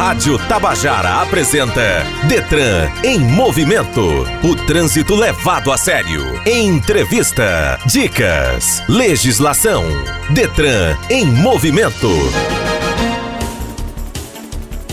Rádio Tabajara apresenta Detran em movimento. O trânsito levado a sério. Entrevista, dicas, legislação. Detran em movimento.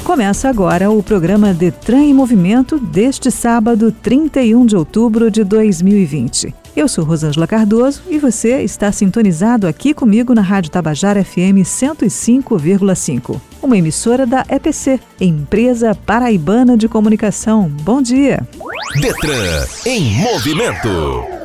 Começa agora o programa Detran em Movimento deste sábado, 31 de outubro de 2020. Eu sou Rosângela Cardoso e você está sintonizado aqui comigo na Rádio Tabajara FM 105,5, uma emissora da EPC, Empresa Paraibana de Comunicação. Bom dia. Detran em movimento.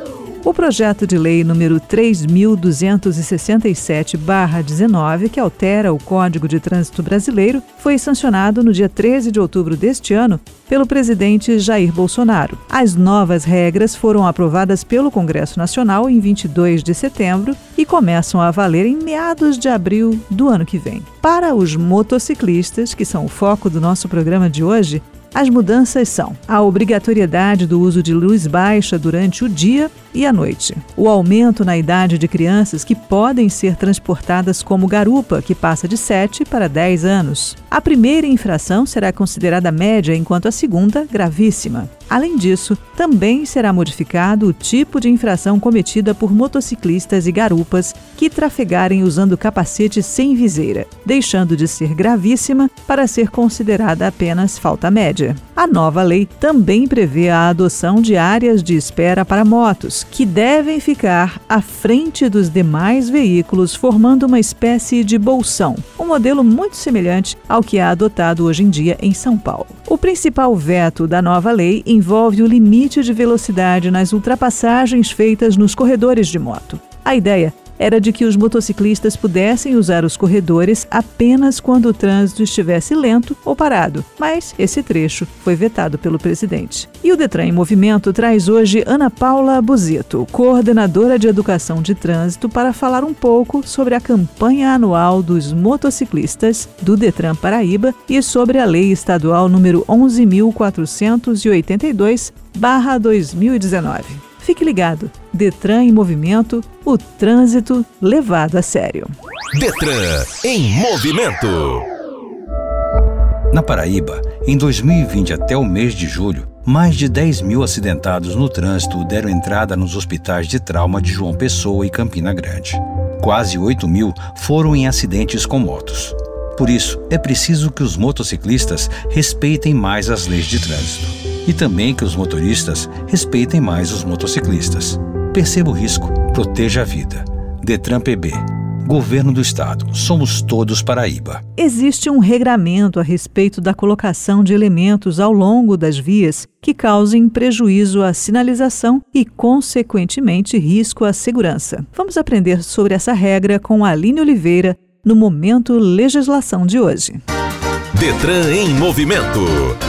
O projeto de lei número 3267-19, que altera o Código de Trânsito Brasileiro, foi sancionado no dia 13 de outubro deste ano pelo presidente Jair Bolsonaro. As novas regras foram aprovadas pelo Congresso Nacional em 22 de setembro e começam a valer em meados de abril do ano que vem. Para os motociclistas, que são o foco do nosso programa de hoje, as mudanças são a obrigatoriedade do uso de luz baixa durante o dia e a noite, o aumento na idade de crianças que podem ser transportadas como garupa, que passa de 7 para 10 anos. A primeira infração será considerada média, enquanto a segunda gravíssima. Além disso, também será modificado o tipo de infração cometida por motociclistas e garupas que trafegarem usando capacete sem viseira, deixando de ser gravíssima para ser considerada apenas falta média. A nova lei também prevê a adoção de áreas de espera para motos, que devem ficar à frente dos demais veículos, formando uma espécie de bolsão, um modelo muito semelhante ao que é adotado hoje em dia em São Paulo. O principal veto da nova lei envolve o limite de velocidade nas ultrapassagens feitas nos corredores de moto. A ideia era de que os motociclistas pudessem usar os corredores apenas quando o trânsito estivesse lento ou parado, mas esse trecho foi vetado pelo presidente. E o Detran em Movimento traz hoje Ana Paula Buzito, coordenadora de Educação de Trânsito, para falar um pouco sobre a campanha anual dos motociclistas do Detran Paraíba e sobre a Lei Estadual número 11.482/2019. Fique ligado. Detran em movimento, o trânsito levado a sério. Detran em movimento. Na Paraíba, em 2020 até o mês de julho, mais de 10 mil acidentados no trânsito deram entrada nos hospitais de trauma de João Pessoa e Campina Grande. Quase 8 mil foram em acidentes com motos. Por isso, é preciso que os motociclistas respeitem mais as leis de trânsito e também que os motoristas respeitem mais os motociclistas. Perceba o risco, proteja a vida. Detran PB. Governo do Estado. Somos todos Paraíba. Existe um regramento a respeito da colocação de elementos ao longo das vias que causem prejuízo à sinalização e, consequentemente, risco à segurança. Vamos aprender sobre essa regra com Aline Oliveira no Momento Legislação de hoje. Detran em movimento.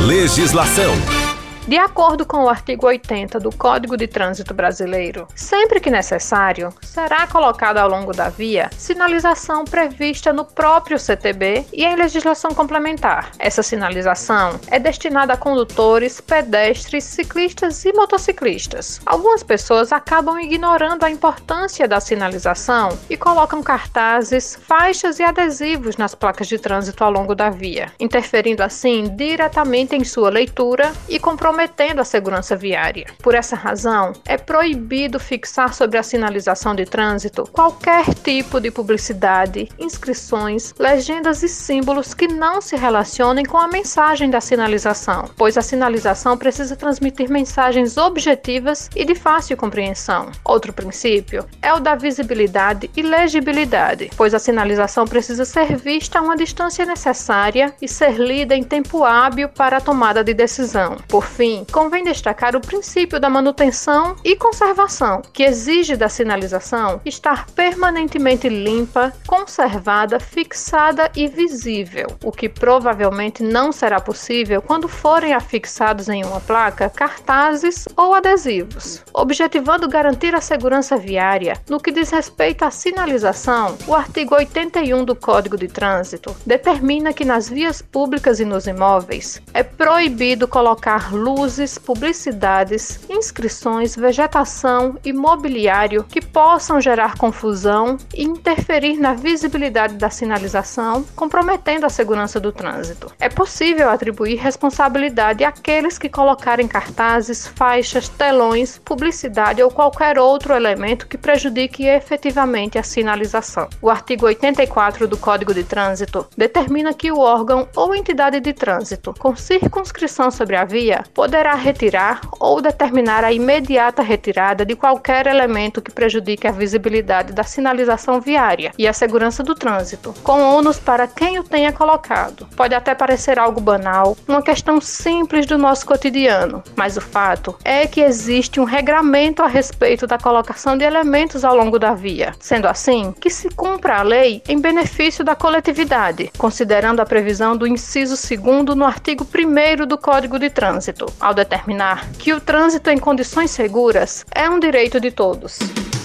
Legislação. De acordo com o artigo 80 do Código de Trânsito Brasileiro, sempre que necessário, será colocada ao longo da via sinalização prevista no próprio CTB e em legislação complementar. Essa sinalização é destinada a condutores, pedestres, ciclistas e motociclistas. Algumas pessoas acabam ignorando a importância da sinalização e colocam cartazes, faixas e adesivos nas placas de trânsito ao longo da via, interferindo assim diretamente em sua leitura e comprometendo comprometendo a segurança viária. Por essa razão, é proibido fixar sobre a sinalização de trânsito qualquer tipo de publicidade, inscrições, legendas e símbolos que não se relacionem com a mensagem da sinalização, pois a sinalização precisa transmitir mensagens objetivas e de fácil compreensão. Outro princípio é o da visibilidade e legibilidade, pois a sinalização precisa ser vista a uma distância necessária e ser lida em tempo hábil para a tomada de decisão. Por fim, fim, convém destacar o princípio da manutenção e conservação, que exige da sinalização estar permanentemente limpa, conservada, fixada e visível, o que provavelmente não será possível quando forem afixados em uma placa cartazes ou adesivos. Objetivando garantir a segurança viária, no que diz respeito à sinalização, o artigo 81 do Código de Trânsito determina que nas vias públicas e nos imóveis é proibido colocar luzes luzes, publicidades, inscrições, vegetação e mobiliário que possam gerar confusão e interferir na visibilidade da sinalização, comprometendo a segurança do trânsito. É possível atribuir responsabilidade àqueles que colocarem cartazes, faixas, telões, publicidade ou qualquer outro elemento que prejudique efetivamente a sinalização. O artigo 84 do Código de Trânsito determina que o órgão ou entidade de trânsito, com circunscrição sobre a via, poderá retirar ou determinar a imediata retirada de qualquer elemento que prejudique a visibilidade da sinalização viária e a segurança do trânsito, com ônus para quem o tenha colocado. Pode até parecer algo banal, uma questão simples do nosso cotidiano, mas o fato é que existe um regramento a respeito da colocação de elementos ao longo da via. Sendo assim, que se cumpra a lei em benefício da coletividade, considerando a previsão do inciso 2 no artigo 1 do Código de Trânsito, ao determinar que o trânsito em condições seguras é um direito de todos.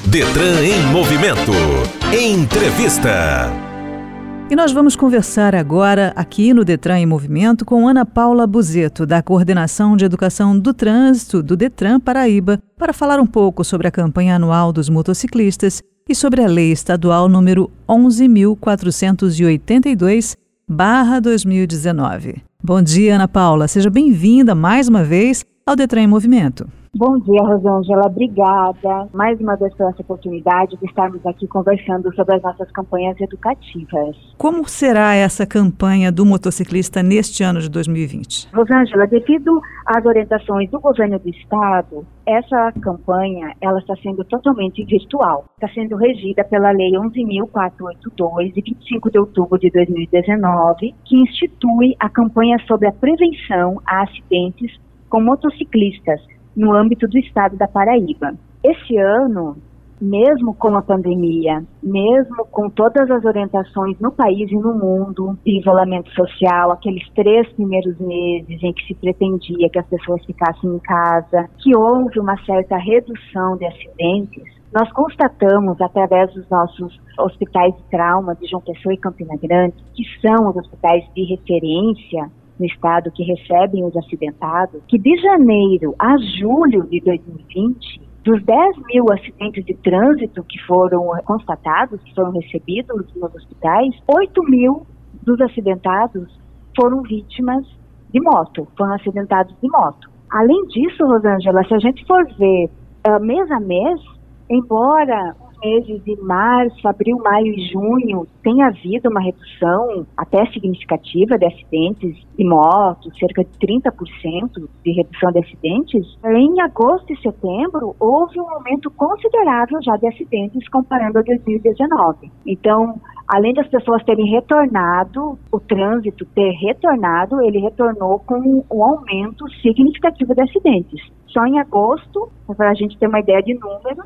Detran em movimento. Entrevista. E nós vamos conversar agora aqui no Detran em Movimento com Ana Paula Buzeto, da Coordenação de Educação do Trânsito do Detran Paraíba, para falar um pouco sobre a campanha anual dos motociclistas e sobre a Lei Estadual número 11.482/2019. Bom dia, Ana Paula. Seja bem-vinda mais uma vez ao Detran em Movimento. Bom dia, Rosângela. Obrigada mais uma vez por essa oportunidade de estarmos aqui conversando sobre as nossas campanhas educativas. Como será essa campanha do motociclista neste ano de 2020? Rosângela, devido às orientações do governo do estado, essa campanha ela está sendo totalmente virtual. Está sendo regida pela Lei 11.482, de 25 de outubro de 2019, que institui a campanha sobre a prevenção a acidentes com motociclistas no âmbito do estado da Paraíba. Esse ano, mesmo com a pandemia, mesmo com todas as orientações no país e no mundo de isolamento social, aqueles três primeiros meses em que se pretendia que as pessoas ficassem em casa, que houve uma certa redução de acidentes, nós constatamos, através dos nossos hospitais de trauma de João Pessoa e Campina Grande, que são os hospitais de referência no estado que recebem os acidentados, que de janeiro a julho de 2020, dos 10 mil acidentes de trânsito que foram constatados, que foram recebidos nos hospitais, 8 mil dos acidentados foram vítimas de moto, foram acidentados de moto. Além disso, Rosângela, se a gente for ver uh, mês a mês, embora meses de março, abril, maio e junho tem havido uma redução até significativa de acidentes de moto, cerca de 30% de redução de acidentes. Em agosto e setembro houve um aumento considerável já de acidentes comparando a 2019. Então, além das pessoas terem retornado, o trânsito ter retornado, ele retornou com um aumento significativo de acidentes. Só em agosto, para a gente ter uma ideia de número,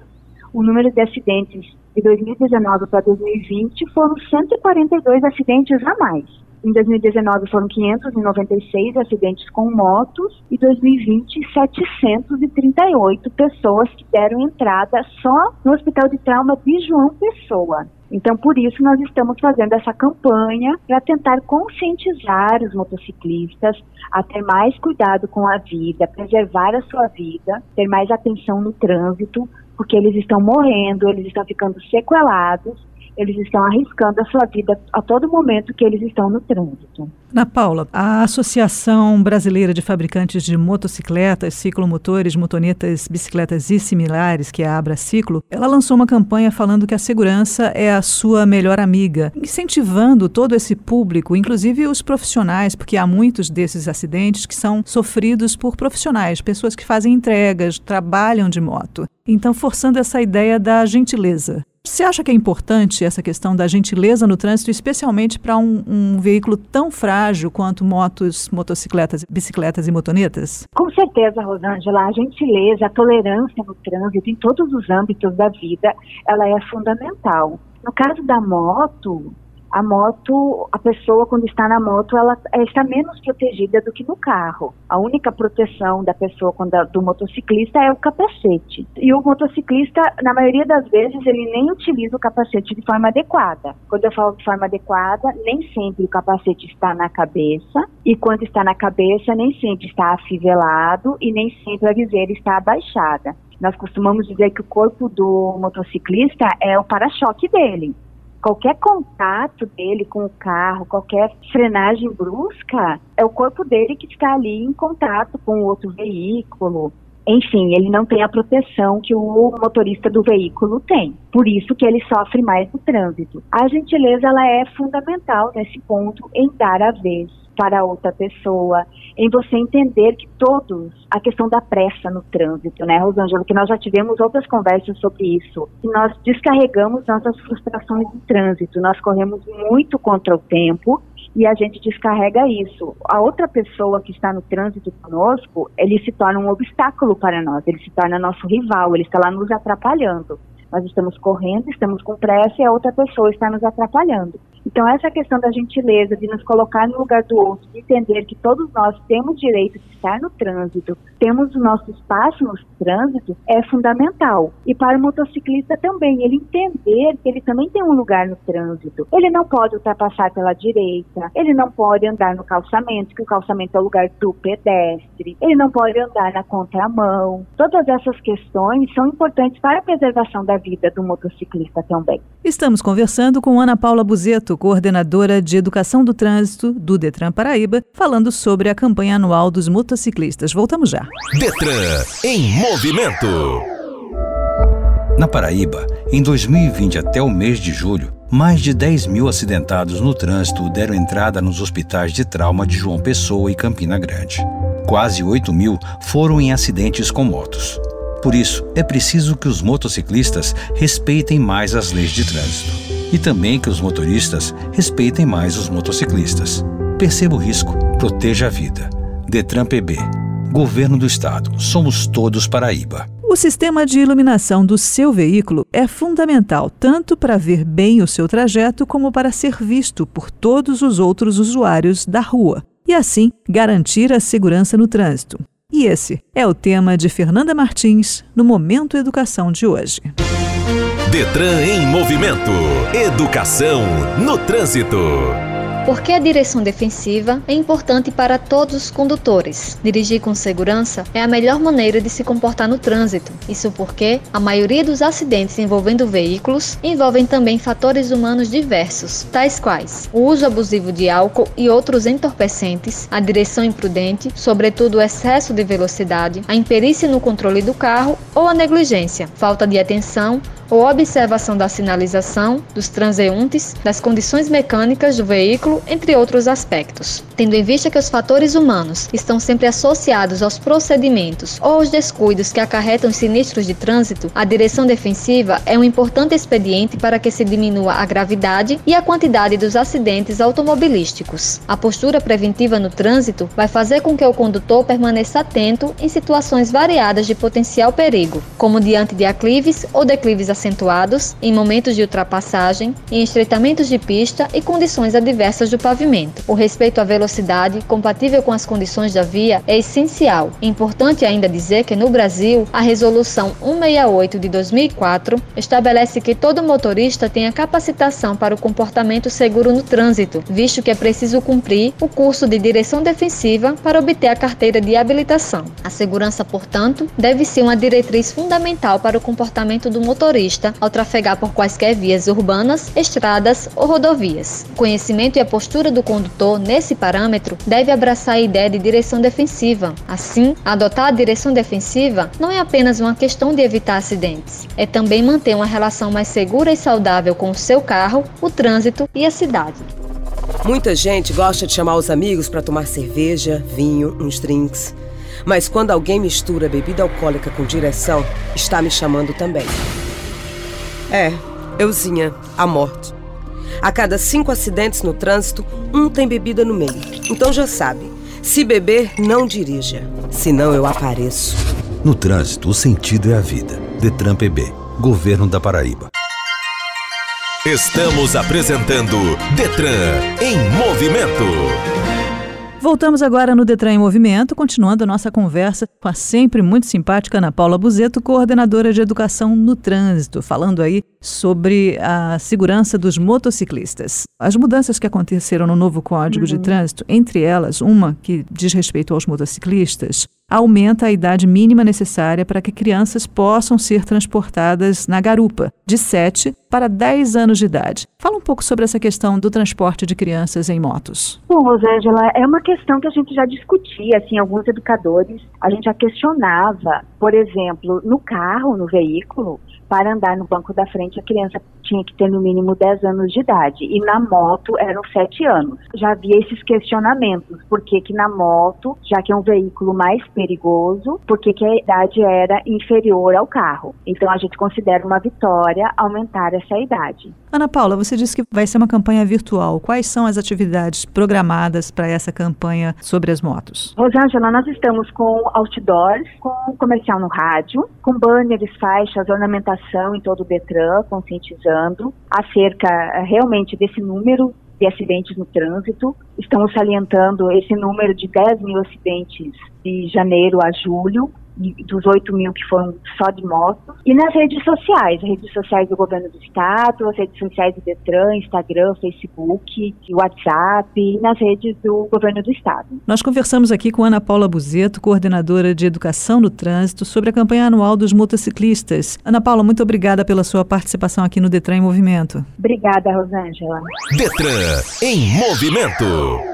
o número de acidentes de 2019 para 2020 foram 142 acidentes a mais. Em 2019 foram 596 acidentes com motos e 2020 738 pessoas que deram entrada só no Hospital de Trauma de João Pessoa. Então, por isso, nós estamos fazendo essa campanha para tentar conscientizar os motociclistas a ter mais cuidado com a vida, preservar a sua vida, ter mais atenção no trânsito, porque eles estão morrendo, eles estão ficando sequelados, eles estão arriscando a sua vida a todo momento que eles estão no trânsito. Na Paula, a Associação Brasileira de Fabricantes de Motocicletas, Ciclomotores, Motonetas, Bicicletas e Similares, que é a Abra Ciclo, ela lançou uma campanha falando que a segurança é a sua melhor amiga, incentivando todo esse público, inclusive os profissionais, porque há muitos desses acidentes que são sofridos por profissionais, pessoas que fazem entregas, trabalham de moto. Então, forçando essa ideia da gentileza. Você acha que é importante essa questão da gentileza no trânsito, especialmente para um, um, veículo tão frágil quanto motos, motocicletas, bicicletas e motonetas? Com certeza, Rosângela. A gentileza, a tolerância no trânsito, em todos os âmbitos da vida, ela é fundamental. No caso da moto, a moto, a pessoa quando está na moto, ela, está menos protegida do que no carro. A única proteção da pessoa quando do motociclista é o capacete. E o motociclista, na maioria das vezes, ele nem utiliza o capacete de forma adequada. Quando eu falo de forma adequada, nem sempre o capacete está na cabeça, e quando está na cabeça, nem sempre está afivelado e nem sempre a viseira está abaixada. Nós costumamos dizer que o corpo do motociclista é o para-choque dele qualquer contato dele com o carro, qualquer frenagem brusca, é o corpo dele que está ali em contato com outro veículo. Enfim, ele não tem a proteção que o motorista do veículo tem. Por isso que ele sofre mais no trânsito. A gentileza ela é fundamental nesse ponto em dar a vez para outra pessoa, em você entender que todos, a questão da pressa no trânsito, né, Rosângela, que nós já tivemos outras conversas sobre isso, nós descarregamos nossas frustrações no trânsito, nós corremos muito contra o tempo e a gente descarrega isso. A outra pessoa que está no trânsito conosco, ele se torna um obstáculo para nós, ele se torna nosso rival, ele está lá nos atrapalhando. Nós estamos correndo, estamos com pressa e a outra pessoa está nos atrapalhando. Então, essa questão da gentileza, de nos colocar no lugar do outro, de entender que todos nós temos direito de estar no trânsito, temos o nosso espaço no trânsito, é fundamental. E para o motociclista também, ele entender que ele também tem um lugar no trânsito. Ele não pode ultrapassar pela direita, ele não pode andar no calçamento, que o calçamento é o lugar do pedestre, ele não pode andar na contramão. Todas essas questões são importantes para a preservação da vida do motociclista também. Estamos conversando com Ana Paula Buzeto, coordenadora de Educação do Trânsito do Detran Paraíba, falando sobre a campanha anual dos motociclistas. Voltamos já. Detran em movimento. Na Paraíba, em 2020 até o mês de julho, mais de 10 mil acidentados no trânsito deram entrada nos hospitais de trauma de João Pessoa e Campina Grande. Quase 8 mil foram em acidentes com motos. Por isso, é preciso que os motociclistas respeitem mais as leis de trânsito. E também que os motoristas respeitem mais os motociclistas. Perceba o risco, proteja a vida. Detran PB. Governo do Estado. Somos todos Paraíba. O sistema de iluminação do seu veículo é fundamental tanto para ver bem o seu trajeto como para ser visto por todos os outros usuários da rua e assim garantir a segurança no trânsito. E esse é o tema de Fernanda Martins no Momento Educação de hoje. Detran em movimento. Educação no trânsito. Porque a direção defensiva é importante para todos os condutores. Dirigir com segurança é a melhor maneira de se comportar no trânsito. Isso porque a maioria dos acidentes envolvendo veículos envolvem também fatores humanos diversos, tais quais o uso abusivo de álcool e outros entorpecentes, a direção imprudente, sobretudo o excesso de velocidade, a imperícia no controle do carro ou a negligência, falta de atenção ou observação da sinalização, dos transeuntes, das condições mecânicas do veículo, entre outros aspectos. Tendo em vista que os fatores humanos estão sempre associados aos procedimentos ou aos descuidos que acarretam sinistros de trânsito, a direção defensiva é um importante expediente para que se diminua a gravidade e a quantidade dos acidentes automobilísticos. A postura preventiva no trânsito vai fazer com que o condutor permaneça atento em situações variadas de potencial perigo, como diante de aclives ou declives acentuados, em momentos de ultrapassagem, em estreitamentos de pista e condições adversas do pavimento. O respeito à velocidade, compatível com as condições da via, é essencial. Importante ainda dizer que no Brasil, a Resolução 168 de 2004 estabelece que todo motorista tenha capacitação para o comportamento seguro no trânsito, visto que é preciso cumprir o curso de direção defensiva para obter a carteira de habilitação. A segurança, portanto, deve ser uma diretriz fundamental para o comportamento do motorista motorista ao trafegar por quaisquer vias urbanas, estradas ou rodovias. O conhecimento e a postura do condutor nesse parâmetro deve abraçar a ideia de direção defensiva. Assim, adotar a direção defensiva não é apenas uma questão de evitar acidentes, é também manter uma relação mais segura e saudável com o seu carro, o trânsito e a cidade. Muita gente gosta de chamar os amigos para tomar cerveja, vinho, uns drinks. Mas quando alguém mistura bebida alcoólica com direção, está me chamando também. É, euzinha, a morte. A cada cinco acidentes no trânsito, um tem bebida no meio. Então já sabe, se beber, não dirija. Senão eu apareço. No trânsito, o sentido é a vida. Detran PB, Governo da Paraíba. Estamos apresentando Detran em movimento. Voltamos agora no Detran em Movimento, continuando a nossa conversa com a sempre muito simpática Ana Paula Buzeto, coordenadora de educação no trânsito, falando aí sobre a segurança dos motociclistas. As mudanças que aconteceram no novo Código uhum. de Trânsito, entre elas uma que diz respeito aos motociclistas, aumenta a idade mínima necessária para que crianças possam ser transportadas na garupa, de 7 para 10 anos de idade. Fala um pouco sobre essa questão do transporte de crianças em motos. Bom, Rosângela, é uma questão que a gente já discutia, assim, alguns educadores, a gente já questionava, por exemplo, no carro, no veículo, para andar no banco da frente, a criança tinha que ter no mínimo 10 anos de idade. E na moto eram 7 anos. Já havia esses questionamentos. Por que, que na moto, já que é um veículo mais perigoso, por que, que a idade era inferior ao carro? Então a gente considera uma vitória aumentar essa idade. Ana Paula, você disse que vai ser uma campanha virtual. Quais são as atividades programadas para essa campanha sobre as motos? Rosângela, nós estamos com outdoors, com comercial no rádio, com banners, faixas, ornamentação em todo o Detran, conscientizando acerca eh, realmente desse número de acidentes no trânsito. Estamos salientando esse número de 10 mil acidentes de janeiro a julho, dos 8 mil que foram só de moto. E nas redes sociais, redes sociais do governo do estado, as redes sociais do Detran, Instagram, Facebook, WhatsApp e nas redes do governo do estado. Nós conversamos aqui com Ana Paula Buzeto, coordenadora de Educação no Trânsito, sobre a campanha anual dos motociclistas. Ana Paula, muito obrigada pela sua participação aqui no Detran em Movimento. Obrigada, Rosângela. Detran em Movimento.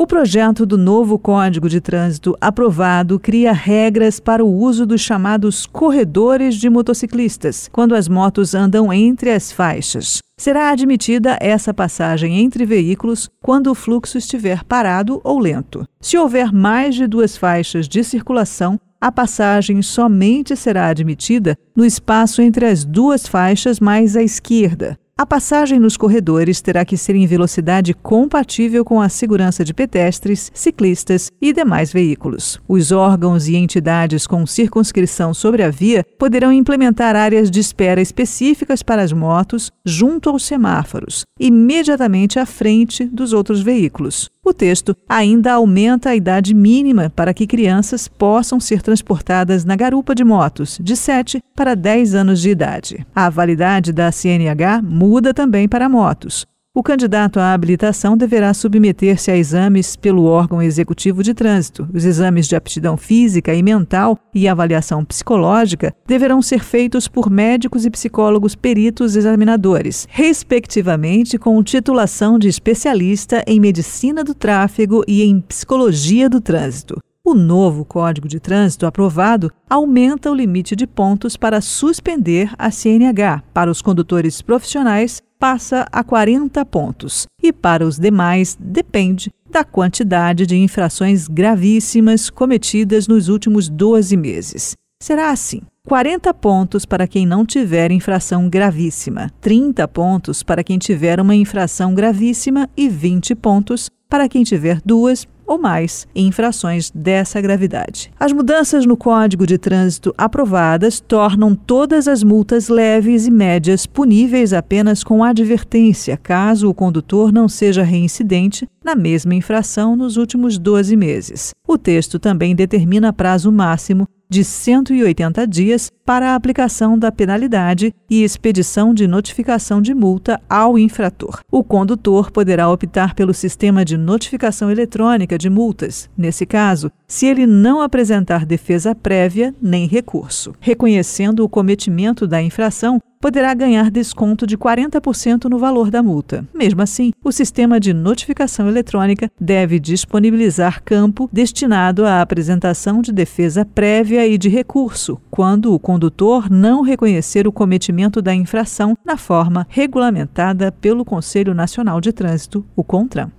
O projeto do novo Código de Trânsito aprovado cria regras para o uso dos chamados corredores de motociclistas, quando as motos andam entre as faixas. Será admitida essa passagem entre veículos quando o fluxo estiver parado ou lento. Se houver mais de duas faixas de circulação, a passagem somente será admitida no espaço entre as duas faixas mais à esquerda. A passagem nos corredores terá que ser em velocidade compatível com a segurança de pedestres, ciclistas e demais veículos. Os órgãos e entidades com circunscrição sobre a via poderão implementar áreas de espera específicas para as motos junto aos semáforos, imediatamente à frente dos outros veículos. O texto ainda aumenta a idade mínima para que crianças possam ser transportadas na garupa de motos, de 7 para 10 anos de idade. A validade da CNH muda também para motos. O candidato à habilitação deverá submeter-se a exames pelo órgão executivo de trânsito. Os exames de aptidão física e mental e avaliação psicológica deverão ser feitos por médicos e psicólogos peritos examinadores, respectivamente com titulação de especialista em medicina do tráfego e em psicologia do trânsito. O novo Código de Trânsito aprovado aumenta o limite de pontos para suspender a CNH para os condutores profissionais passa a 40 pontos e para os demais depende da quantidade de infrações gravíssimas cometidas nos últimos 12 meses. Será assim: 40 pontos para quem não tiver infração gravíssima, 30 pontos para quem tiver uma infração gravíssima e 20 pontos para quem tiver duas ou mais infrações dessa gravidade. As mudanças no Código de Trânsito aprovadas tornam todas as multas leves e médias puníveis apenas com advertência, caso o condutor não seja reincidente na mesma infração nos últimos 12 meses. O texto também determina prazo máximo de 180 dias para a aplicação da penalidade e expedição de notificação de multa ao infrator. O condutor poderá optar pelo sistema de notificação eletrônica de multas, nesse caso, se ele não apresentar defesa prévia nem recurso. Reconhecendo o cometimento da infração, poderá ganhar desconto de 40% no valor da multa. Mesmo assim, o sistema de notificação eletrônica deve disponibilizar campo destinado à apresentação de defesa prévia e de recurso, quando o condutor não reconhecer o cometimento da infração na forma regulamentada pelo Conselho Nacional de Trânsito, o CONTRAN.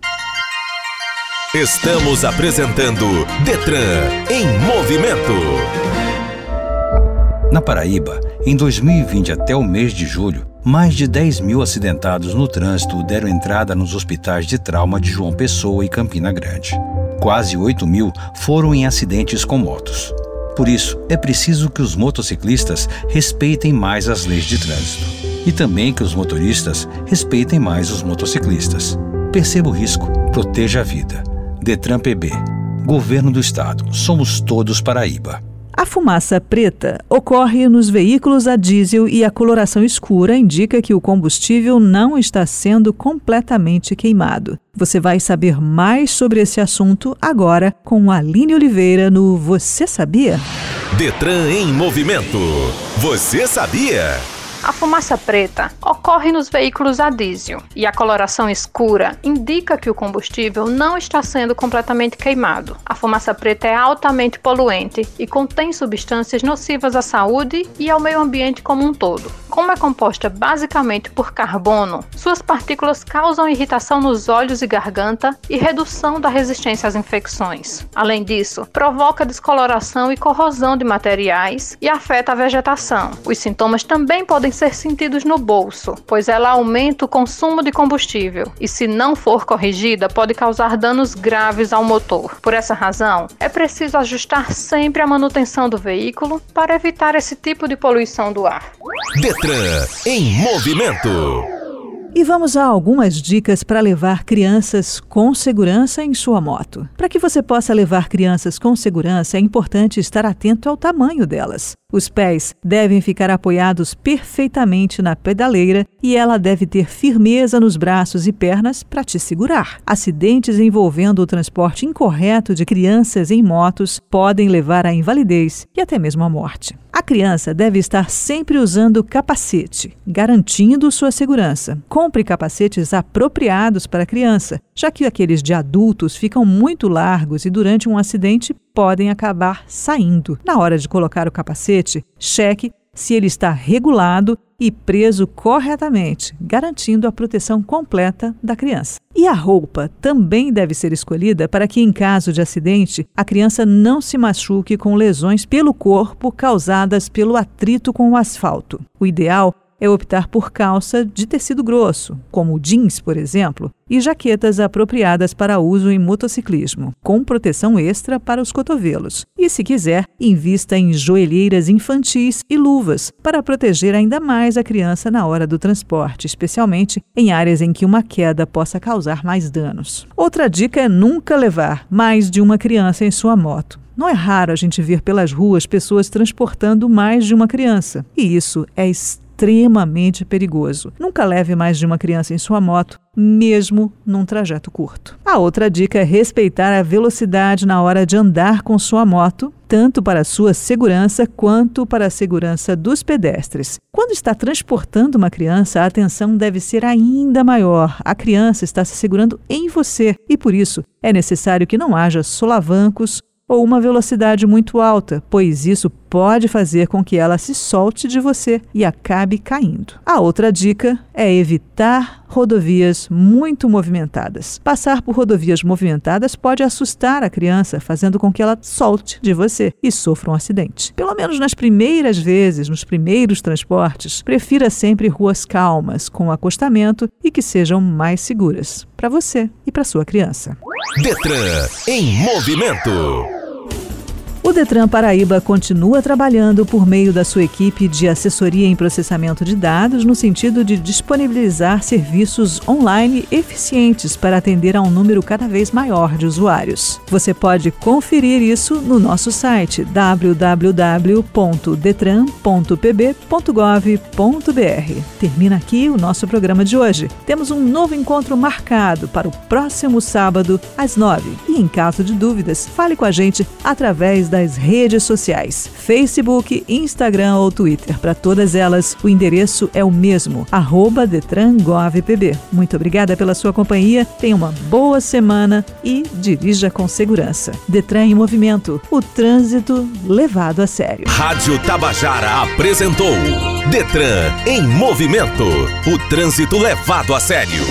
Estamos apresentando Detran em movimento. Na Paraíba, em 2020 até o mês de julho, mais de 10 mil acidentados no trânsito deram entrada nos hospitais de trauma de João Pessoa e Campina Grande. Quase 8 mil foram em acidentes com motos. Por isso, é preciso que os motociclistas respeitem mais as leis de trânsito. E também que os motoristas respeitem mais os motociclistas. Perceba o risco, proteja a vida. Detran PB. Governo do Estado. Somos todos Paraíba. A fumaça preta ocorre nos veículos a diesel e a coloração escura indica que o combustível não está sendo completamente queimado. Você vai saber mais sobre esse assunto agora com Aline Oliveira no Você Sabia? Detran em movimento. Você sabia? A fumaça preta ocorre nos veículos a diesel e a coloração escura indica que o combustível não está sendo completamente queimado. A fumaça preta é altamente poluente e contém substâncias nocivas à saúde e ao meio ambiente como um todo. Como é composta basicamente por carbono, suas partículas causam irritação nos olhos e garganta e redução da resistência às infecções. Além disso, provoca descoloração e corrosão de materiais e afeta a vegetação. Os sintomas também podem ser sentidos no bolso, pois ela aumenta o consumo de combustível e, se não for corrigida, pode causar danos graves ao motor. Por essa razão, é preciso ajustar sempre a manutenção do veículo para evitar esse tipo de poluição do ar. Detran em movimento. E vamos a algumas dicas para levar crianças com segurança em sua moto. Para que você possa levar crianças com segurança, é importante estar atento ao tamanho delas. Os pés devem ficar apoiados perfeitamente na pedaleira e ela deve ter firmeza nos braços e pernas para te segurar. Acidentes envolvendo o transporte incorreto de crianças em motos podem levar à invalidez e até mesmo à morte. A criança deve estar sempre usando capacete, garantindo sua segurança. Compre capacetes apropriados para a criança, já que aqueles de adultos ficam muito largos e durante um acidente podem acabar saindo. Na hora de colocar o capacete, cheque se ele está regulado e preso corretamente, garantindo a proteção completa da criança. E a roupa também deve ser escolhida para que, em caso de acidente, a criança não se machuque com lesões pelo corpo causadas pelo atrito com o asfalto. O ideal é optar por calça de tecido grosso, como jeans, por exemplo, e jaquetas apropriadas para uso em motociclismo, com proteção extra para os cotovelos. E, se quiser, invista em joelheiras infantis e luvas para proteger ainda mais a criança na hora do transporte, especialmente em áreas em que uma queda possa causar mais danos. Outra dica é nunca levar mais de uma criança em sua moto. Não é raro a gente ver pelas ruas pessoas transportando mais de uma criança, e isso é extremamente extremamente perigoso. Nunca leve mais de uma criança em sua moto, mesmo num trajeto curto. A outra dica é respeitar a velocidade na hora de andar com sua moto, tanto para sua segurança quanto para a segurança dos pedestres. Quando está transportando uma criança, a atenção deve ser ainda maior. A criança está se segurando em você e, por isso, é necessário que não haja solavancos ou uma velocidade muito alta, pois isso pode fazer com que ela se solte de você e acabe caindo. A outra dica é evitar rodovias muito movimentadas. Passar por rodovias movimentadas pode assustar a criança, fazendo com que ela solte de você e sofra um acidente. Pelo menos nas primeiras vezes, nos primeiros transportes, prefira sempre ruas calmas, com acostamento e que sejam mais seguras para você e para sua criança. Detran em movimento. O Detran Paraíba continua trabalhando por meio da sua equipe de assessoria em processamento de dados no sentido de disponibilizar serviços online eficientes para atender a um número cada vez maior de usuários. Você pode conferir isso no nosso site www.detran.pb.gov.br. Termina aqui o nosso programa de hoje. Temos um novo encontro marcado para o próximo sábado às nove. E em caso de dúvidas, fale com a gente das redes sociais: Facebook, Instagram ou Twitter. Para todas elas, o endereço é o mesmo: DetranGovPB. Muito obrigada pela sua companhia, tenha uma boa semana e dirija com segurança. Detran em movimento o trânsito levado a sério. Rádio Tabajara apresentou Detran em movimento o trânsito levado a sério.